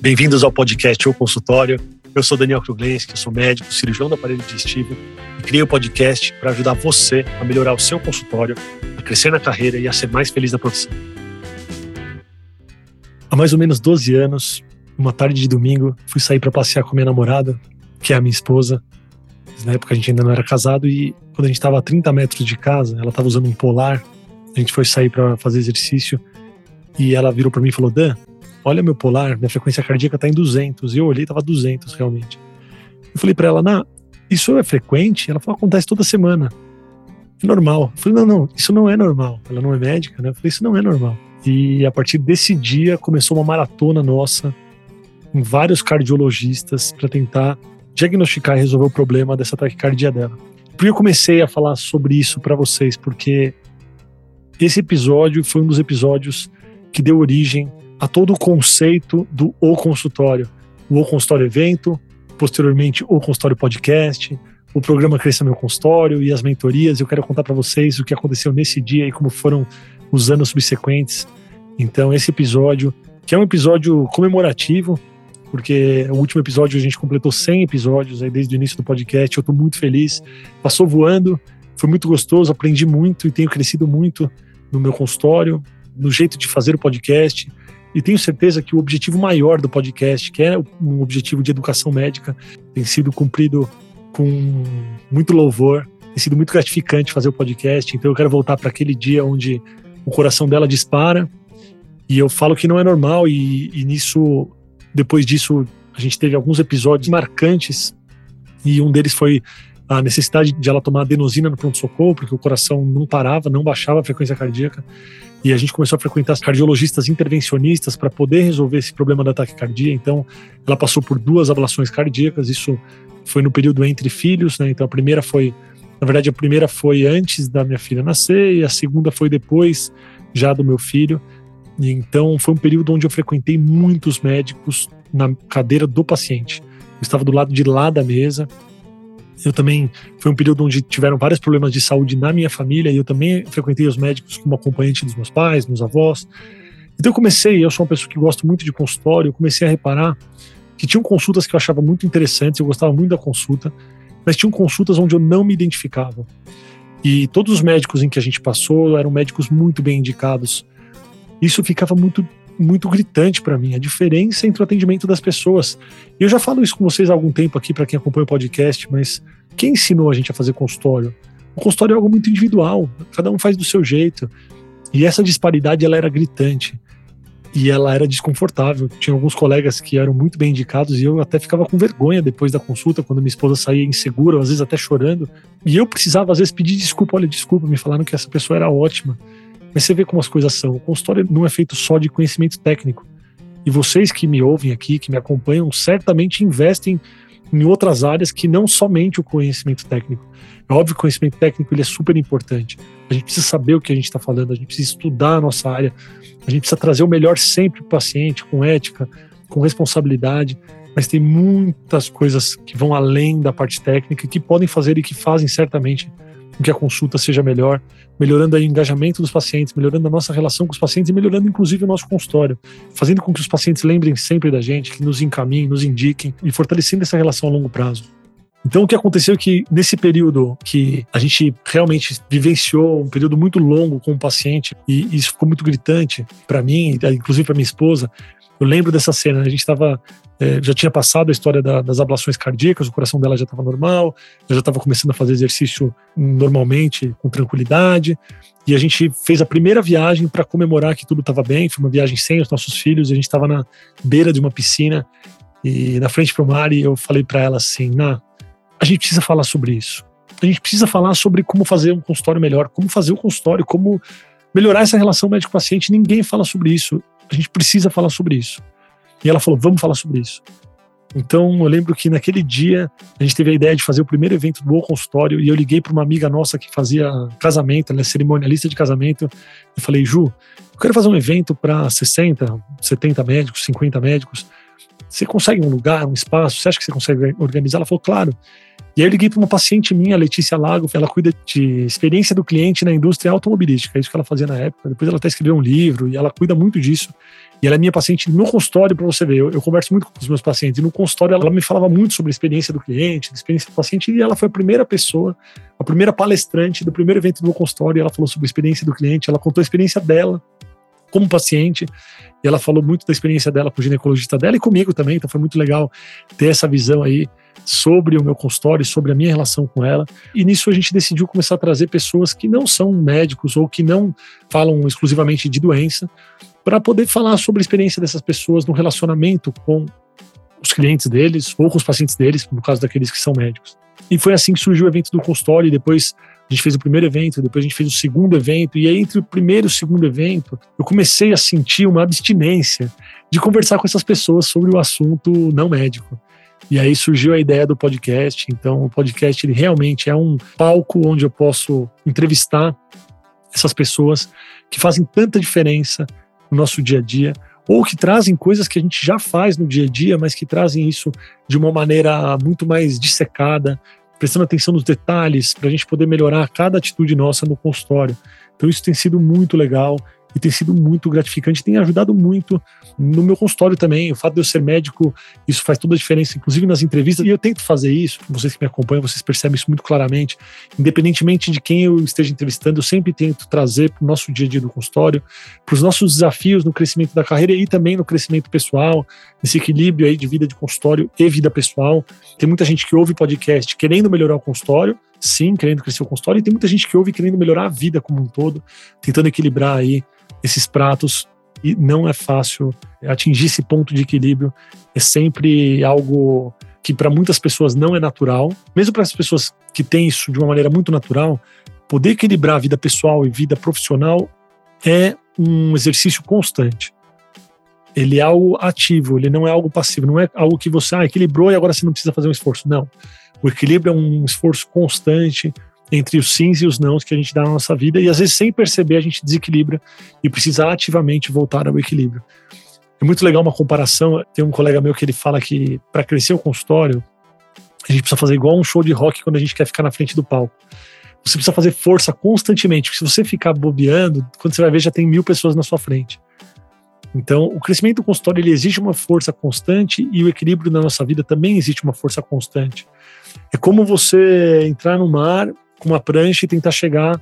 Bem-vindos ao podcast O Consultório. Eu sou Daniel Kruglenski, sou médico, cirurgião do aparelho digestivo e criei o um podcast para ajudar você a melhorar o seu consultório, a crescer na carreira e a ser mais feliz na profissão. Há mais ou menos 12 anos, uma tarde de domingo, fui sair para passear com minha namorada, que é a minha esposa. Na época a gente ainda não era casado e quando a gente estava a 30 metros de casa, ela estava usando um polar. A gente foi sair para fazer exercício e ela virou para mim e falou: Dan, olha meu polar, minha frequência cardíaca está em 200. E eu olhei, estava 200 realmente. Eu falei para ela, Nah, isso é frequente? Ela falou, acontece toda semana. É normal. Eu falei, não, não, isso não é normal. Ela não é médica, né? Eu falei, isso não é normal. E a partir desse dia começou uma maratona nossa com vários cardiologistas para tentar diagnosticar e resolver o problema dessa taquicardia dela. Por que eu comecei a falar sobre isso para vocês? Porque esse episódio foi um dos episódios que deu origem a todo o conceito do O Consultório. O O Consultório Evento, posteriormente o Consultório Podcast, o programa Cresça Meu Consultório e as mentorias. Eu quero contar para vocês o que aconteceu nesse dia e como foram os anos subsequentes. Então, esse episódio, que é um episódio comemorativo, porque o último episódio a gente completou 100 episódios aí desde o início do podcast. Eu estou muito feliz. Passou voando, foi muito gostoso, aprendi muito e tenho crescido muito no meu consultório, no jeito de fazer o podcast e tenho certeza que o objetivo maior do podcast, que é um objetivo de educação médica, tem sido cumprido com muito louvor, tem sido muito gratificante fazer o podcast. Então eu quero voltar para aquele dia onde o coração dela dispara. E eu falo que não é normal, e, e nisso, depois disso, a gente teve alguns episódios marcantes, e um deles foi a necessidade de ela tomar adenosina no pronto-socorro, porque o coração não parava, não baixava a frequência cardíaca. E a gente começou a frequentar cardiologistas intervencionistas para poder resolver esse problema da taquicardia. Então, ela passou por duas ablações cardíacas. Isso foi no período entre filhos, né? Então, a primeira foi, na verdade, a primeira foi antes da minha filha nascer e a segunda foi depois já do meu filho. E então, foi um período onde eu frequentei muitos médicos na cadeira do paciente. Eu estava do lado de lá da mesa, eu também foi um período onde tiveram vários problemas de saúde na minha família e eu também frequentei os médicos como acompanhante dos meus pais, meus avós. Então eu comecei, eu sou uma pessoa que gosto muito de consultório, eu comecei a reparar que tinham consultas que eu achava muito interessantes, eu gostava muito da consulta, mas tinham consultas onde eu não me identificava. E todos os médicos em que a gente passou eram médicos muito bem indicados. Isso ficava muito muito gritante para mim, a diferença entre o atendimento das pessoas. E eu já falo isso com vocês há algum tempo aqui, para quem acompanha o podcast, mas quem ensinou a gente a fazer consultório? O consultório é algo muito individual, cada um faz do seu jeito. E essa disparidade ela era gritante e ela era desconfortável. Tinha alguns colegas que eram muito bem indicados e eu até ficava com vergonha depois da consulta, quando minha esposa saía insegura, às vezes até chorando. E eu precisava, às vezes, pedir desculpa. Olha, desculpa, me falaram que essa pessoa era ótima. Mas você vê como as coisas são. O consultório não é feito só de conhecimento técnico. E vocês que me ouvem aqui, que me acompanham, certamente investem em outras áreas que não somente o conhecimento técnico. É óbvio que o conhecimento técnico ele é super importante. A gente precisa saber o que a gente está falando, a gente precisa estudar a nossa área, a gente precisa trazer o melhor sempre para o paciente, com ética, com responsabilidade. Mas tem muitas coisas que vão além da parte técnica que podem fazer e que fazem certamente com que a consulta seja melhor, melhorando o engajamento dos pacientes, melhorando a nossa relação com os pacientes e melhorando inclusive o nosso consultório, fazendo com que os pacientes lembrem sempre da gente, que nos encaminhem, nos indiquem e fortalecendo essa relação a longo prazo. Então, o que aconteceu é que nesse período que a gente realmente vivenciou um período muito longo com o paciente, e isso ficou muito gritante para mim, inclusive para minha esposa, eu lembro dessa cena, a gente estava é, já tinha passado a história da, das ablações cardíacas, o coração dela já estava normal, ela já estava começando a fazer exercício normalmente, com tranquilidade. E a gente fez a primeira viagem para comemorar que tudo estava bem. Foi uma viagem sem os nossos filhos. A gente estava na beira de uma piscina e na frente para o mar. E eu falei para ela assim: "Na, a gente precisa falar sobre isso. A gente precisa falar sobre como fazer um consultório melhor, como fazer o um consultório, como melhorar essa relação médico-paciente. Ninguém fala sobre isso. A gente precisa falar sobre isso. E ela falou: vamos falar sobre isso. Então eu lembro que naquele dia a gente teve a ideia de fazer o primeiro evento do O Consultório e eu liguei para uma amiga nossa que fazia casamento, ela é cerimonialista de casamento, e falei: Ju, eu quero fazer um evento para 60, 70 médicos, 50 médicos. Você consegue um lugar, um espaço? Você acha que você consegue organizar? Ela falou, claro. E aí eu liguei para uma paciente minha, Letícia Lago, ela cuida de experiência do cliente na indústria automobilística, é isso que ela fazia na época. Depois ela até escreveu um livro e ela cuida muito disso. E ela é minha paciente no consultório, para você ver. Eu, eu, converso muito com os meus pacientes. E no consultório ela me falava muito sobre a experiência do cliente, a experiência do paciente. E ela foi a primeira pessoa, a primeira palestrante do primeiro evento do meu consultório. ela falou sobre a experiência do cliente, ela contou a experiência dela como paciente. E ela falou muito da experiência dela com o ginecologista dela e comigo também. Então foi muito legal ter essa visão aí sobre o meu consultório, sobre a minha relação com ela. E nisso a gente decidiu começar a trazer pessoas que não são médicos ou que não falam exclusivamente de doença, para poder falar sobre a experiência dessas pessoas no relacionamento com os clientes deles ou com os pacientes deles, no caso daqueles que são médicos. E foi assim que surgiu o evento do consultório, e depois a gente fez o primeiro evento, depois a gente fez o segundo evento, e aí entre o primeiro e o segundo evento, eu comecei a sentir uma abstinência de conversar com essas pessoas sobre o assunto não médico. E aí surgiu a ideia do podcast. Então, o podcast ele realmente é um palco onde eu posso entrevistar essas pessoas que fazem tanta diferença no nosso dia a dia, ou que trazem coisas que a gente já faz no dia a dia, mas que trazem isso de uma maneira muito mais dissecada, prestando atenção nos detalhes, para a gente poder melhorar cada atitude nossa no consultório. Então, isso tem sido muito legal e tem sido muito gratificante, tem ajudado muito no meu consultório também. O fato de eu ser médico, isso faz toda a diferença, inclusive nas entrevistas, e eu tento fazer isso. Vocês que me acompanham, vocês percebem isso muito claramente. Independentemente de quem eu esteja entrevistando, eu sempre tento trazer para o nosso dia a dia do consultório, para os nossos desafios no crescimento da carreira e também no crescimento pessoal, nesse equilíbrio aí de vida de consultório e vida pessoal. Tem muita gente que ouve podcast querendo melhorar o consultório, sim, querendo crescer o consultório, e tem muita gente que ouve querendo melhorar a vida como um todo, tentando equilibrar aí esses pratos e não é fácil atingir esse ponto de equilíbrio. É sempre algo que para muitas pessoas não é natural, mesmo para as pessoas que têm isso de uma maneira muito natural, poder equilibrar a vida pessoal e vida profissional é um exercício constante. Ele é algo ativo, ele não é algo passivo, não é algo que você ah, equilibrou e agora você não precisa fazer um esforço. Não. O equilíbrio é um esforço constante, entre os sims e os nãos que a gente dá na nossa vida e às vezes sem perceber a gente desequilibra e precisa ativamente voltar ao equilíbrio. É muito legal uma comparação. Tem um colega meu que ele fala que para crescer o consultório a gente precisa fazer igual um show de rock quando a gente quer ficar na frente do palco. Você precisa fazer força constantemente, porque se você ficar bobeando, quando você vai ver já tem mil pessoas na sua frente. Então, o crescimento do consultório ele exige uma força constante e o equilíbrio na nossa vida também existe uma força constante. É como você entrar no mar com uma prancha e tentar chegar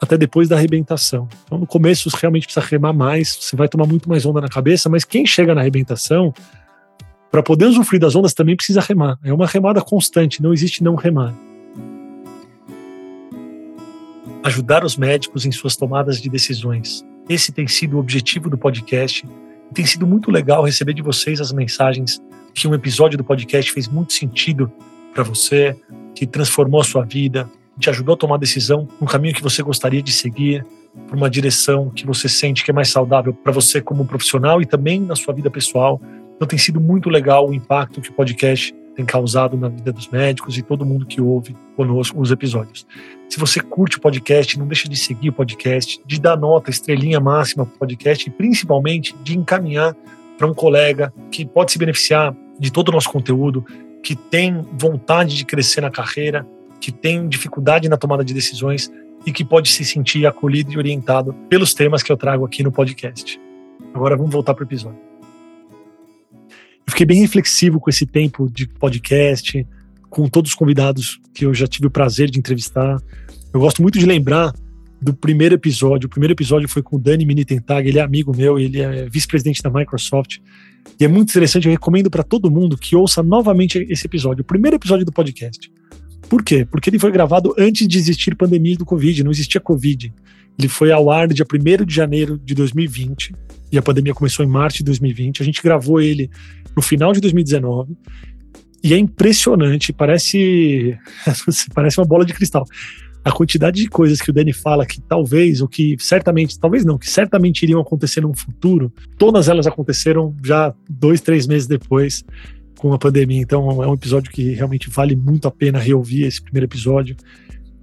até depois da arrebentação. Então, no começo, você realmente precisa remar mais, você vai tomar muito mais onda na cabeça, mas quem chega na arrebentação, para poder usufruir das ondas, também precisa remar. É uma remada constante, não existe não remar. Ajudar os médicos em suas tomadas de decisões. Esse tem sido o objetivo do podcast. E tem sido muito legal receber de vocês as mensagens que um episódio do podcast fez muito sentido para você, que transformou a sua vida, te ajudou a tomar decisão no caminho que você gostaria de seguir, para uma direção que você sente que é mais saudável para você como profissional e também na sua vida pessoal. Então tem sido muito legal o impacto que o podcast tem causado na vida dos médicos e todo mundo que ouve conosco os episódios. Se você curte o podcast, não deixe de seguir o podcast, de dar nota, estrelinha máxima para o podcast e principalmente de encaminhar para um colega que pode se beneficiar de todo o nosso conteúdo, que tem vontade de crescer na carreira, que tem dificuldade na tomada de decisões e que pode se sentir acolhido e orientado pelos temas que eu trago aqui no podcast. Agora vamos voltar para o episódio. Eu fiquei bem reflexivo com esse tempo de podcast, com todos os convidados que eu já tive o prazer de entrevistar. Eu gosto muito de lembrar do primeiro episódio. O primeiro episódio foi com o Dani Minitentag, ele é amigo meu, ele é vice-presidente da Microsoft. E é muito interessante, eu recomendo para todo mundo que ouça novamente esse episódio, o primeiro episódio do podcast. Por quê? Porque ele foi gravado antes de existir pandemia do Covid, não existia Covid. Ele foi ao ar dia 1 de janeiro de 2020 e a pandemia começou em março de 2020. A gente gravou ele no final de 2019 e é impressionante, parece parece uma bola de cristal. A quantidade de coisas que o Danny fala que talvez, ou que certamente, talvez não, que certamente iriam acontecer no futuro, todas elas aconteceram já dois, três meses depois com a pandemia. Então é um episódio que realmente vale muito a pena reouvir esse primeiro episódio.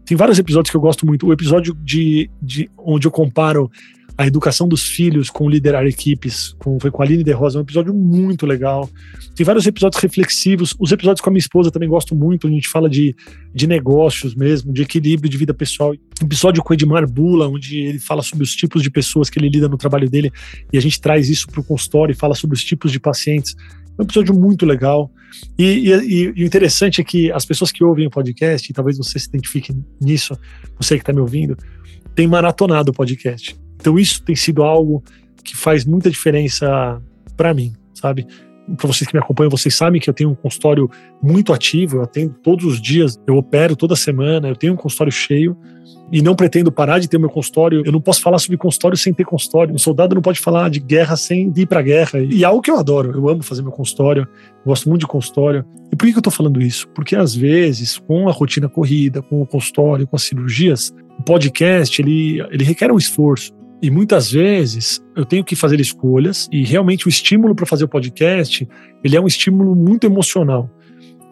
Tem vários episódios que eu gosto muito. O episódio de, de onde eu comparo a educação dos filhos com liderar equipes, com, foi com a Aline De Rosa, é um episódio muito legal. Tem vários episódios reflexivos. Os episódios com a minha esposa também gosto muito. A gente fala de, de negócios mesmo, de equilíbrio de vida pessoal. Episódio com o Edmar Bula, onde ele fala sobre os tipos de pessoas que ele lida no trabalho dele e a gente traz isso para o consultório e fala sobre os tipos de pacientes. É um episódio muito legal. E, e, e, o interessante é que as pessoas que ouvem o podcast, e talvez você se identifique nisso, você que está me ouvindo, tem maratonado o podcast. Então isso tem sido algo que faz muita diferença para mim, sabe? Para vocês que me acompanham, vocês sabem que eu tenho um consultório muito ativo, eu atendo todos os dias, eu opero toda semana, eu tenho um consultório cheio e não pretendo parar de ter meu consultório. Eu não posso falar sobre consultório sem ter consultório. Um soldado não pode falar de guerra sem ir para guerra. E é algo que eu adoro. Eu amo fazer meu consultório, gosto muito de consultório. E por que eu estou falando isso? Porque às vezes, com a rotina corrida, com o consultório, com as cirurgias, o podcast ele, ele requer um esforço. E muitas vezes eu tenho que fazer escolhas e realmente o estímulo para fazer o podcast, ele é um estímulo muito emocional.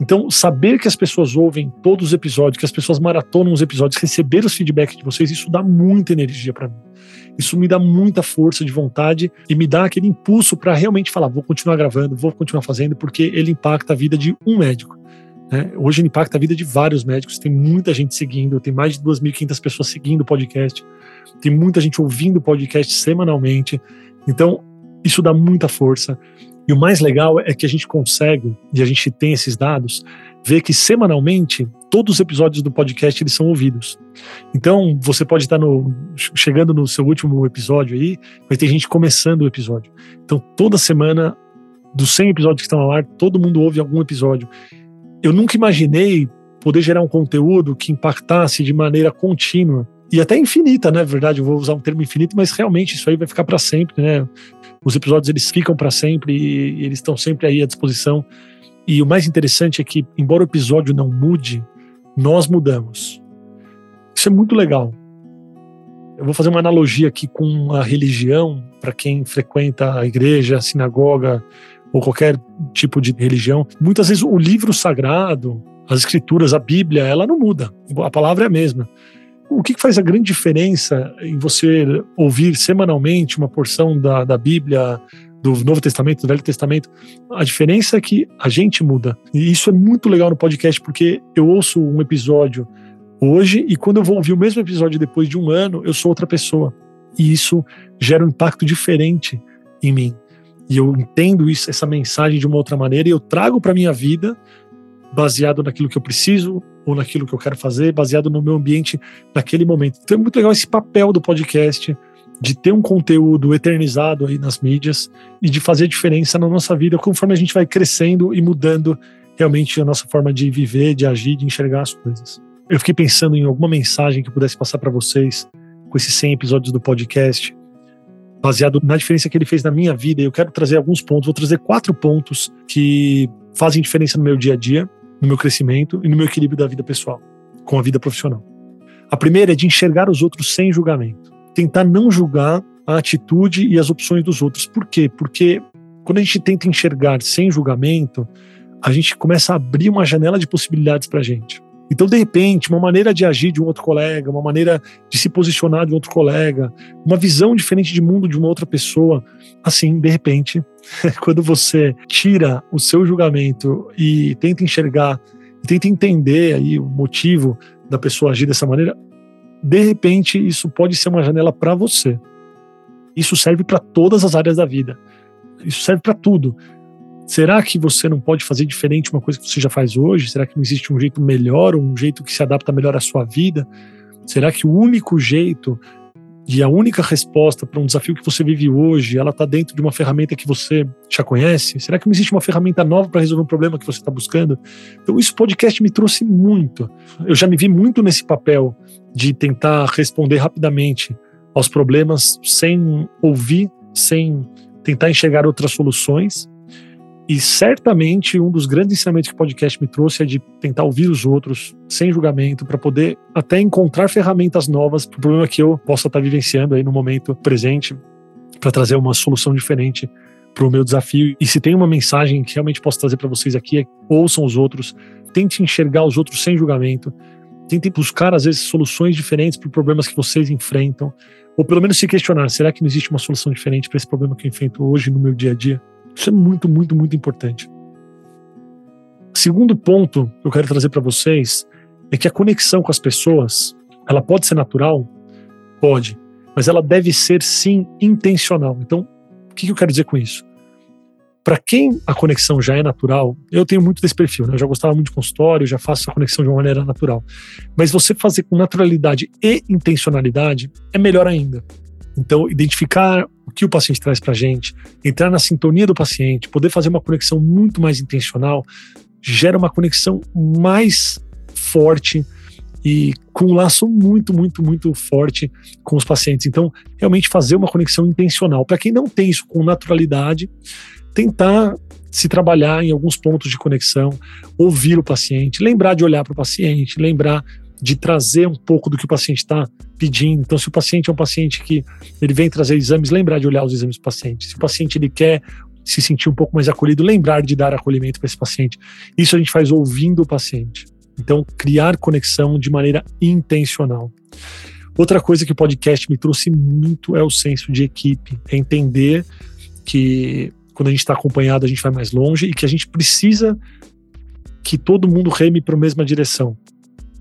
Então, saber que as pessoas ouvem todos os episódios, que as pessoas maratonam os episódios, receber os feedbacks de vocês, isso dá muita energia para mim. Isso me dá muita força de vontade e me dá aquele impulso para realmente falar, vou continuar gravando, vou continuar fazendo, porque ele impacta a vida de um médico. Né? Hoje ele impacta a vida de vários médicos, tem muita gente seguindo, tem mais de 2.500 pessoas seguindo o podcast tem muita gente ouvindo o podcast semanalmente. Então, isso dá muita força. E o mais legal é que a gente consegue, e a gente tem esses dados, ver que semanalmente todos os episódios do podcast eles são ouvidos. Então, você pode estar no, chegando no seu último episódio aí, vai ter gente começando o episódio. Então, toda semana, dos 100 episódios que estão ao ar, todo mundo ouve algum episódio. Eu nunca imaginei poder gerar um conteúdo que impactasse de maneira contínua e até infinita, né? Verdade, eu vou usar um termo infinito, mas realmente isso aí vai ficar para sempre, né? Os episódios eles ficam para sempre e, eles estão sempre aí à disposição. E o mais interessante é que, embora o episódio não mude, nós mudamos. Isso é muito legal. Eu vou fazer uma analogia aqui com a religião, para quem frequenta a igreja, a sinagoga ou qualquer tipo de religião. Muitas vezes o livro sagrado, as escrituras, a Bíblia, ela não muda. A palavra é a mesma. O que faz a grande diferença em você ouvir semanalmente uma porção da, da Bíblia, do Novo Testamento, do Velho Testamento? A diferença é que a gente muda. E isso é muito legal no podcast, porque eu ouço um episódio hoje e quando eu vou ouvir o mesmo episódio depois de um ano, eu sou outra pessoa. E isso gera um impacto diferente em mim. E eu entendo isso, essa mensagem de uma outra maneira e eu trago para minha vida baseado naquilo que eu preciso ou naquilo que eu quero fazer, baseado no meu ambiente naquele momento. Então é muito legal esse papel do podcast de ter um conteúdo eternizado aí nas mídias e de fazer diferença na nossa vida conforme a gente vai crescendo e mudando realmente a nossa forma de viver, de agir, de enxergar as coisas. Eu fiquei pensando em alguma mensagem que eu pudesse passar para vocês com esses 100 episódios do podcast, baseado na diferença que ele fez na minha vida. Eu quero trazer alguns pontos, vou trazer quatro pontos que fazem diferença no meu dia a dia no meu crescimento e no meu equilíbrio da vida pessoal com a vida profissional. A primeira é de enxergar os outros sem julgamento. Tentar não julgar a atitude e as opções dos outros. Por quê? Porque quando a gente tenta enxergar sem julgamento, a gente começa a abrir uma janela de possibilidades para a gente. Então, de repente, uma maneira de agir de um outro colega, uma maneira de se posicionar de um outro colega, uma visão diferente de mundo de uma outra pessoa, assim, de repente, quando você tira o seu julgamento e tenta enxergar, tenta entender aí o motivo da pessoa agir dessa maneira, de repente isso pode ser uma janela para você. Isso serve para todas as áreas da vida. Isso serve para tudo. Será que você não pode fazer diferente uma coisa que você já faz hoje? Será que não existe um jeito melhor, um jeito que se adapta melhor à sua vida? Será que o único jeito e a única resposta para um desafio que você vive hoje, ela está dentro de uma ferramenta que você já conhece? Será que não existe uma ferramenta nova para resolver um problema que você está buscando? Então, isso podcast me trouxe muito. Eu já me vi muito nesse papel de tentar responder rapidamente aos problemas sem ouvir, sem tentar enxergar outras soluções. E certamente um dos grandes ensinamentos que o podcast me trouxe é de tentar ouvir os outros sem julgamento, para poder até encontrar ferramentas novas para o problema que eu possa estar tá vivenciando aí no momento presente, para trazer uma solução diferente para o meu desafio. E se tem uma mensagem que realmente posso trazer para vocês aqui é ouçam os outros, tente enxergar os outros sem julgamento, tentem buscar às vezes soluções diferentes para problemas que vocês enfrentam. Ou pelo menos se questionar: será que não existe uma solução diferente para esse problema que eu enfrento hoje no meu dia a dia? Isso é muito, muito, muito importante. Segundo ponto que eu quero trazer para vocês é que a conexão com as pessoas, ela pode ser natural? Pode, mas ela deve ser sim intencional. Então, o que eu quero dizer com isso? Para quem a conexão já é natural, eu tenho muito desse perfil, né? eu já gostava muito de consultório, já faço a conexão de uma maneira natural. Mas você fazer com naturalidade e intencionalidade é melhor ainda. Então, identificar o que o paciente traz para a gente, entrar na sintonia do paciente, poder fazer uma conexão muito mais intencional, gera uma conexão mais forte e com um laço muito, muito, muito forte com os pacientes. Então, realmente fazer uma conexão intencional. Para quem não tem isso com naturalidade, tentar se trabalhar em alguns pontos de conexão, ouvir o paciente, lembrar de olhar para o paciente, lembrar de trazer um pouco do que o paciente está pedindo. Então, se o paciente é um paciente que ele vem trazer exames, lembrar de olhar os exames do paciente. Se o paciente ele quer se sentir um pouco mais acolhido, lembrar de dar acolhimento para esse paciente. Isso a gente faz ouvindo o paciente. Então, criar conexão de maneira intencional. Outra coisa que o podcast me trouxe muito é o senso de equipe, é entender que quando a gente está acompanhado, a gente vai mais longe e que a gente precisa que todo mundo reme para a mesma direção,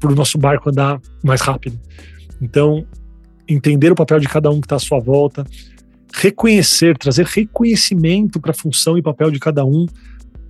para o nosso barco andar mais rápido. Então, entender o papel de cada um que está à sua volta, reconhecer, trazer reconhecimento para a função e papel de cada um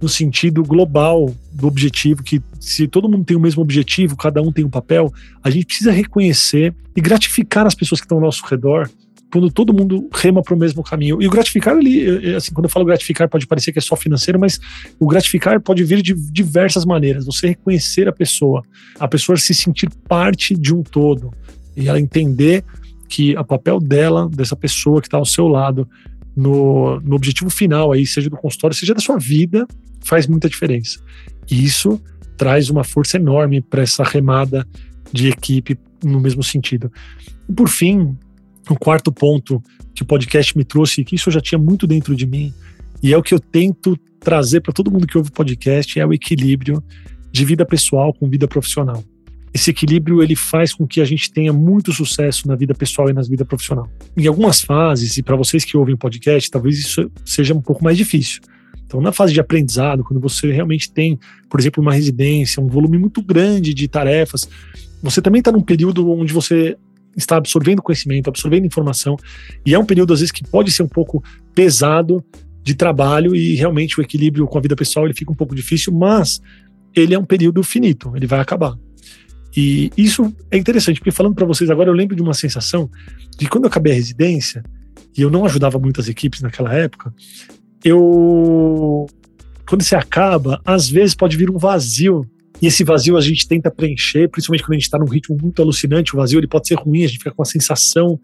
no sentido global do objetivo, que se todo mundo tem o mesmo objetivo, cada um tem um papel, a gente precisa reconhecer e gratificar as pessoas que estão ao nosso redor quando todo mundo rema para o mesmo caminho. E o gratificar ali, assim, quando eu falo gratificar, pode parecer que é só financeiro, mas o gratificar pode vir de diversas maneiras. Você reconhecer a pessoa, a pessoa se sentir parte de um todo e ela entender que o papel dela, dessa pessoa que está ao seu lado, no, no objetivo final aí, seja do consultório, seja da sua vida, faz muita diferença. E isso traz uma força enorme para essa remada de equipe no mesmo sentido. E por fim, o quarto ponto que o podcast me trouxe, que isso eu já tinha muito dentro de mim, e é o que eu tento trazer para todo mundo que ouve o podcast, é o equilíbrio de vida pessoal com vida profissional. Esse equilíbrio ele faz com que a gente tenha muito sucesso na vida pessoal e na vida profissional. Em algumas fases, e para vocês que ouvem podcast, talvez isso seja um pouco mais difícil. Então, na fase de aprendizado, quando você realmente tem, por exemplo, uma residência, um volume muito grande de tarefas, você também está num período onde você está absorvendo conhecimento, absorvendo informação, e é um período às vezes que pode ser um pouco pesado de trabalho e realmente o equilíbrio com a vida pessoal ele fica um pouco difícil, mas ele é um período finito, ele vai acabar. E isso é interessante, porque falando para vocês agora, eu lembro de uma sensação de quando eu acabei a residência, e eu não ajudava muitas equipes naquela época, eu. Quando você acaba, às vezes pode vir um vazio e esse vazio a gente tenta preencher, principalmente quando a gente está num ritmo muito alucinante. O vazio ele pode ser ruim, a gente fica com a sensação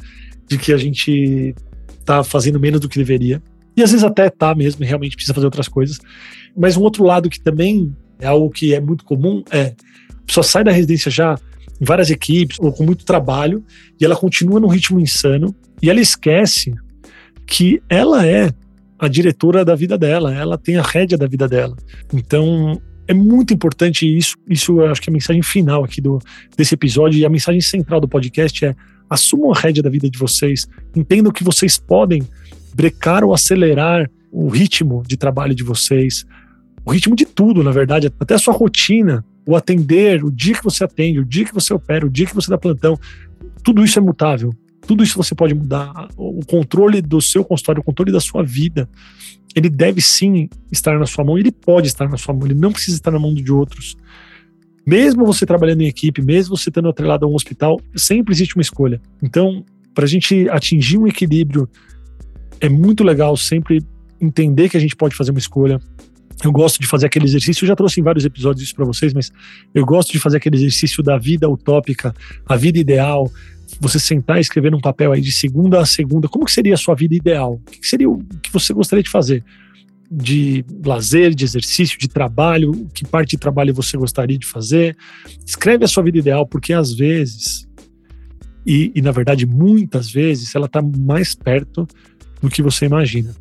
de que a gente está fazendo menos do que deveria. E às vezes até tá mesmo, realmente precisa fazer outras coisas. Mas um outro lado que também é algo que é muito comum é a pessoa sai da residência já em várias equipes ou com muito trabalho e ela continua num ritmo insano e ela esquece que ela é a diretora da vida dela, ela tem a rédea da vida dela. Então, é muito importante isso. Isso acho que é a mensagem final aqui do, desse episódio e a mensagem central do podcast é: assumam a rédea da vida de vocês, entendam que vocês podem brecar ou acelerar o ritmo de trabalho de vocês, o ritmo de tudo, na verdade, até a sua rotina, o atender, o dia que você atende, o dia que você opera, o dia que você dá plantão, tudo isso é mutável. Tudo isso você pode mudar. O controle do seu consultório, o controle da sua vida, ele deve sim estar na sua mão, ele pode estar na sua mão, ele não precisa estar na mão de outros. Mesmo você trabalhando em equipe, mesmo você estando atrelado a um hospital, sempre existe uma escolha. Então, para a gente atingir um equilíbrio, é muito legal sempre entender que a gente pode fazer uma escolha. Eu gosto de fazer aquele exercício, eu já trouxe em vários episódios isso para vocês, mas eu gosto de fazer aquele exercício da vida utópica, a vida ideal, você sentar e escrever num papel aí de segunda a segunda, como que seria a sua vida ideal? O que seria o que você gostaria de fazer? De lazer, de exercício, de trabalho, que parte de trabalho você gostaria de fazer? Escreve a sua vida ideal, porque às vezes, e, e na verdade muitas vezes, ela está mais perto do que você imagina.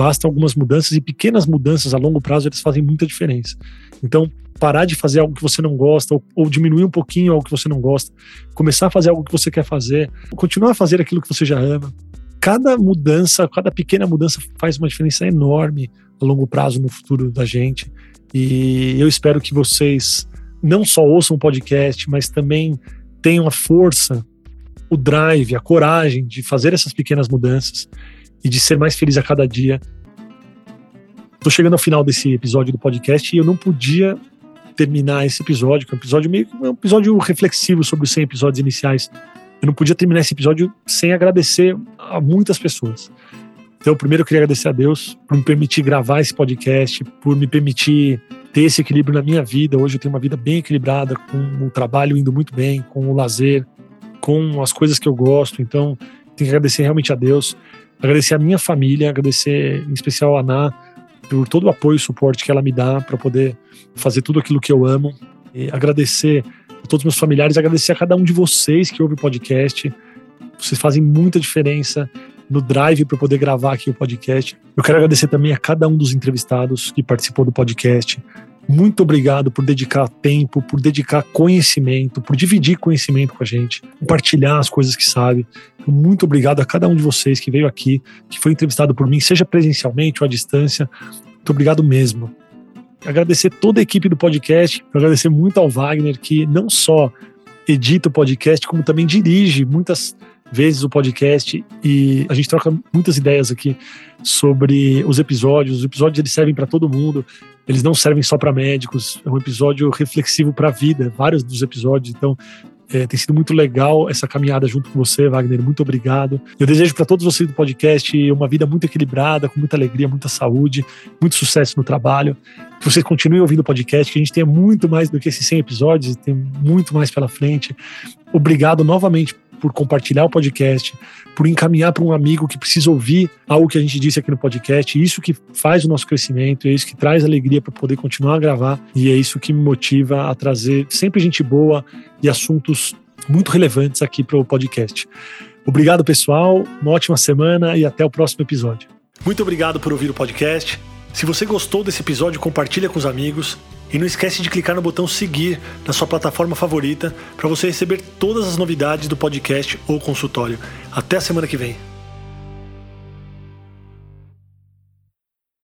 Basta algumas mudanças e pequenas mudanças a longo prazo eles fazem muita diferença. Então, parar de fazer algo que você não gosta ou, ou, diminuir um pouquinho algo que você não gosta, começar a fazer algo que você quer fazer, continuar a fazer aquilo que você já ama. Cada mudança, cada pequena mudança faz uma diferença enorme a longo prazo no futuro da gente. E eu espero que vocês não só ouçam o podcast, mas também tenham a força, o drive, a coragem de fazer essas pequenas mudanças e de ser mais feliz a cada dia. Estou chegando ao final desse episódio do podcast e eu não podia terminar esse episódio, que é um episódio meio um episódio reflexivo sobre os 100 episódios iniciais. Eu não podia terminar esse episódio sem agradecer a muitas pessoas. Então, primeiro eu queria agradecer a Deus por me permitir gravar esse podcast, por me permitir ter esse equilíbrio na minha vida. Hoje eu tenho uma vida bem equilibrada, com o trabalho indo muito bem, com o lazer, com as coisas que eu gosto. Então, tenho que agradecer realmente a Deus, agradecer a minha família, agradecer em especial a Ana por todo o apoio e suporte que ela me dá para poder fazer tudo aquilo que eu amo. E agradecer a todos os meus familiares, agradecer a cada um de vocês que ouve o podcast. Vocês fazem muita diferença no drive para poder gravar aqui o podcast. Eu quero agradecer também a cada um dos entrevistados que participou do podcast. Muito obrigado por dedicar tempo, por dedicar conhecimento, por dividir conhecimento com a gente, compartilhar as coisas que sabe. Muito obrigado a cada um de vocês que veio aqui, que foi entrevistado por mim, seja presencialmente ou à distância. Muito obrigado mesmo. Agradecer toda a equipe do podcast, agradecer muito ao Wagner, que não só edita o podcast, como também dirige muitas vezes o podcast e a gente troca muitas ideias aqui sobre os episódios. Os episódios eles servem para todo mundo, eles não servem só para médicos. É um episódio reflexivo para a vida, vários dos episódios. Então, é, tem sido muito legal essa caminhada junto com você, Wagner. Muito obrigado. Eu desejo para todos vocês do podcast uma vida muito equilibrada, com muita alegria, muita saúde, muito sucesso no trabalho. Que vocês continuem ouvindo o podcast, que a gente tenha muito mais do que esses 100 episódios, tem muito mais pela frente. Obrigado novamente por compartilhar o podcast, por encaminhar para um amigo que precisa ouvir algo que a gente disse aqui no podcast. Isso que faz o nosso crescimento, é isso que traz alegria para poder continuar a gravar e é isso que me motiva a trazer sempre gente boa e assuntos muito relevantes aqui para o podcast. Obrigado, pessoal. Uma ótima semana e até o próximo episódio. Muito obrigado por ouvir o podcast. Se você gostou desse episódio, compartilha com os amigos. E não esquece de clicar no botão seguir na sua plataforma favorita para você receber todas as novidades do podcast ou consultório. Até a semana que vem.